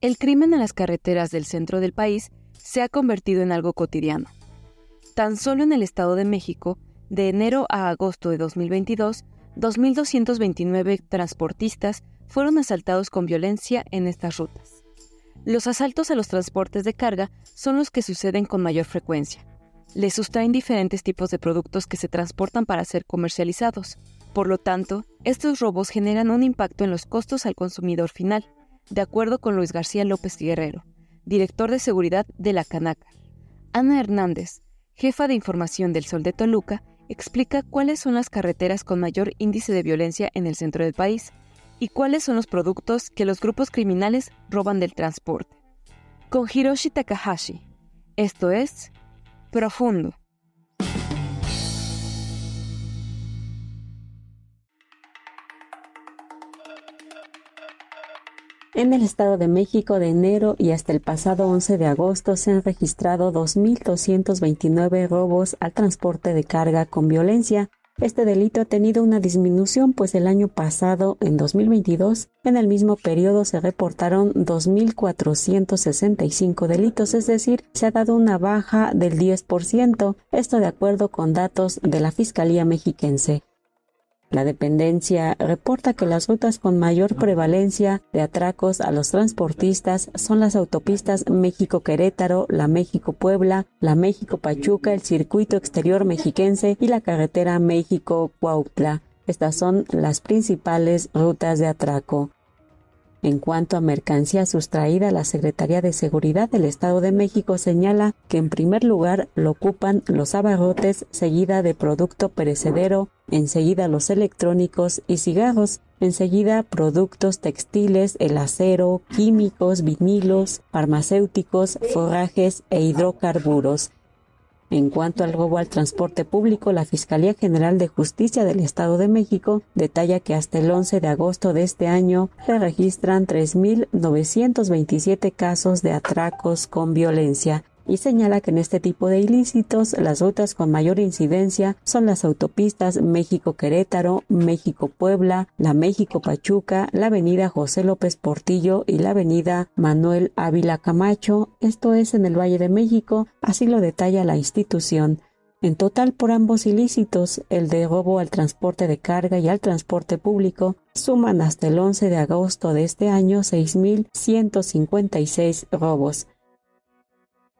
El crimen en las carreteras del centro del país se ha convertido en algo cotidiano. Tan solo en el Estado de México, de enero a agosto de 2022, 2.229 transportistas fueron asaltados con violencia en estas rutas. Los asaltos a los transportes de carga son los que suceden con mayor frecuencia. Les sustraen diferentes tipos de productos que se transportan para ser comercializados. Por lo tanto, estos robos generan un impacto en los costos al consumidor final, de acuerdo con Luis García López Guerrero, director de seguridad de la Canaca. Ana Hernández, jefa de información del Sol de Toluca, explica cuáles son las carreteras con mayor índice de violencia en el centro del país y cuáles son los productos que los grupos criminales roban del transporte. Con Hiroshi Takahashi, esto es Profundo. En el Estado de México de enero y hasta el pasado 11 de agosto se han registrado 2.229 robos al transporte de carga con violencia. Este delito ha tenido una disminución, pues el año pasado, en 2022, en el mismo periodo se reportaron 2.465 delitos, es decir, se ha dado una baja del 10%, esto de acuerdo con datos de la Fiscalía Mexiquense. La dependencia reporta que las rutas con mayor prevalencia de atracos a los transportistas son las autopistas México-Querétaro, la México-Puebla, la México-Pachuca, el circuito exterior mexiquense y la carretera México-Cuautla. Estas son las principales rutas de atraco. En cuanto a mercancía sustraída, la Secretaría de Seguridad del Estado de México señala que en primer lugar lo ocupan los abarrotes, seguida de producto perecedero, enseguida los electrónicos y cigarros, enseguida productos textiles, el acero, químicos, vinilos, farmacéuticos, forrajes e hidrocarburos. En cuanto al robo al transporte público, la Fiscalía General de Justicia del Estado de México detalla que hasta el 11 de agosto de este año se registran 3.927 casos de atracos con violencia, y señala que en este tipo de ilícitos las rutas con mayor incidencia son las autopistas México-Querétaro, México-Puebla, la México-Pachuca, la avenida José López Portillo y la avenida Manuel Ávila Camacho, esto es en el Valle de México, así lo detalla la institución. En total, por ambos ilícitos, el de robo al transporte de carga y al transporte público, suman hasta el 11 de agosto de este año 6.156 robos.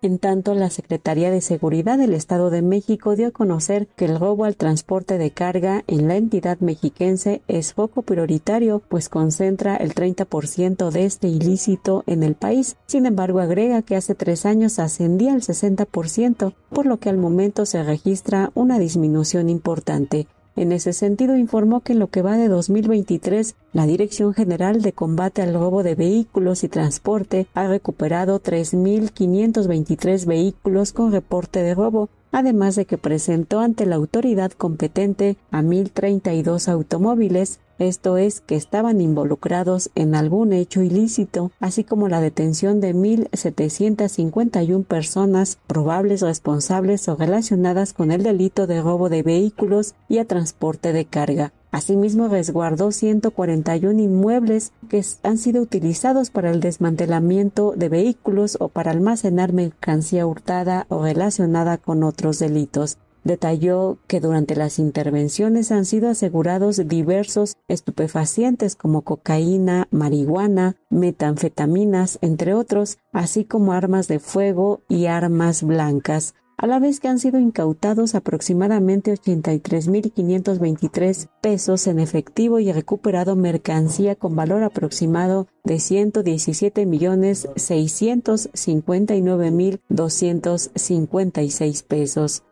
En tanto, la Secretaría de Seguridad del Estado de México dio a conocer que el robo al transporte de carga en la entidad mexiquense es foco prioritario, pues concentra el 30% de este ilícito en el país. Sin embargo, agrega que hace tres años ascendía al 60%, por lo que al momento se registra una disminución importante. En ese sentido, informó que en lo que va de 2023, la Dirección General de Combate al Robo de Vehículos y Transporte ha recuperado 3.523 vehículos con reporte de robo, además de que presentó ante la autoridad competente a 1.032 automóviles, esto es, que estaban involucrados en algún hecho ilícito, así como la detención de 1.751 personas probables responsables o relacionadas con el delito de robo de vehículos y a transporte de carga. Asimismo, resguardó 141 inmuebles que han sido utilizados para el desmantelamiento de vehículos o para almacenar mercancía hurtada o relacionada con otros delitos. Detalló que durante las intervenciones han sido asegurados diversos estupefacientes como cocaína, marihuana, metanfetaminas, entre otros, así como armas de fuego y armas blancas, a la vez que han sido incautados aproximadamente 83.523 pesos en efectivo y recuperado mercancía con valor aproximado de 117.659.256 pesos.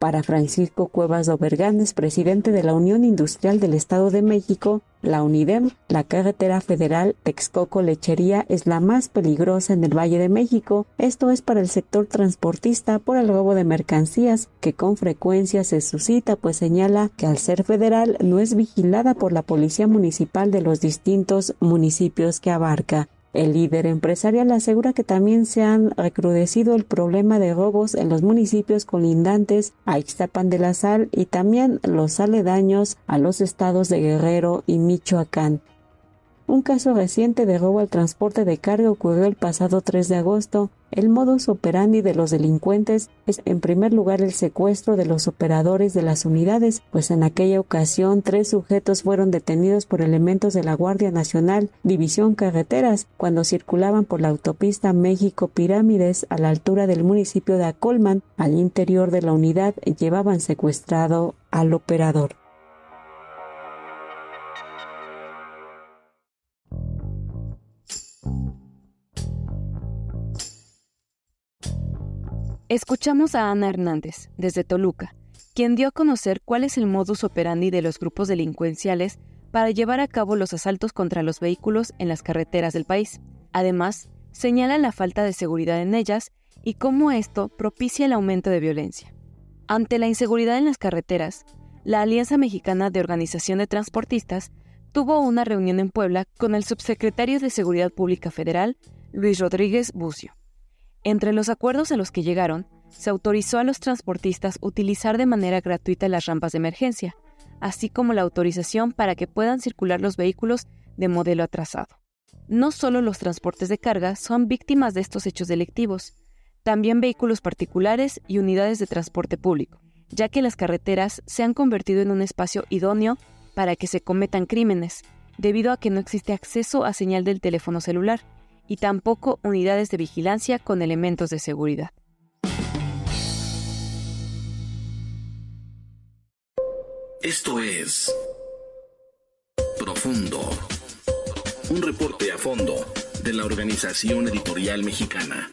Para Francisco Cuevas Doberganes, presidente de la Unión Industrial del Estado de México, la UNIDEM, la carretera federal Texcoco-Lechería es la más peligrosa en el Valle de México. Esto es para el sector transportista por el robo de mercancías, que con frecuencia se suscita, pues señala que al ser federal no es vigilada por la Policía Municipal de los distintos municipios que abarca. El líder empresarial asegura que también se han recrudecido el problema de robos en los municipios colindantes a Ixtapan de la Sal y también los aledaños a los estados de Guerrero y Michoacán. Un caso reciente de robo al transporte de carga ocurrió el pasado 3 de agosto. El modus operandi de los delincuentes es en primer lugar el secuestro de los operadores de las unidades, pues en aquella ocasión tres sujetos fueron detenidos por elementos de la Guardia Nacional, División Carreteras, cuando circulaban por la autopista México Pirámides a la altura del municipio de Acolman. Al interior de la unidad llevaban secuestrado al operador. Escuchamos a Ana Hernández, desde Toluca, quien dio a conocer cuál es el modus operandi de los grupos delincuenciales para llevar a cabo los asaltos contra los vehículos en las carreteras del país. Además, señala la falta de seguridad en ellas y cómo esto propicia el aumento de violencia. Ante la inseguridad en las carreteras, la Alianza Mexicana de Organización de Transportistas tuvo una reunión en Puebla con el subsecretario de Seguridad Pública Federal, Luis Rodríguez Bucio. Entre los acuerdos a los que llegaron, se autorizó a los transportistas utilizar de manera gratuita las rampas de emergencia, así como la autorización para que puedan circular los vehículos de modelo atrasado. No solo los transportes de carga son víctimas de estos hechos delictivos, también vehículos particulares y unidades de transporte público, ya que las carreteras se han convertido en un espacio idóneo para que se cometan crímenes, debido a que no existe acceso a señal del teléfono celular, y tampoco unidades de vigilancia con elementos de seguridad. Esto es Profundo, un reporte a fondo de la Organización Editorial Mexicana.